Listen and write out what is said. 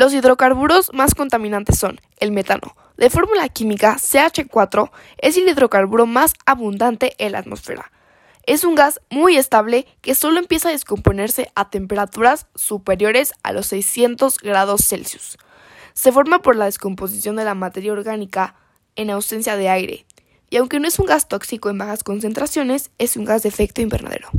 Los hidrocarburos más contaminantes son el metano. De fórmula química CH4 es el hidrocarburo más abundante en la atmósfera. Es un gas muy estable que solo empieza a descomponerse a temperaturas superiores a los 600 grados Celsius. Se forma por la descomposición de la materia orgánica en ausencia de aire, y aunque no es un gas tóxico en bajas concentraciones, es un gas de efecto invernadero.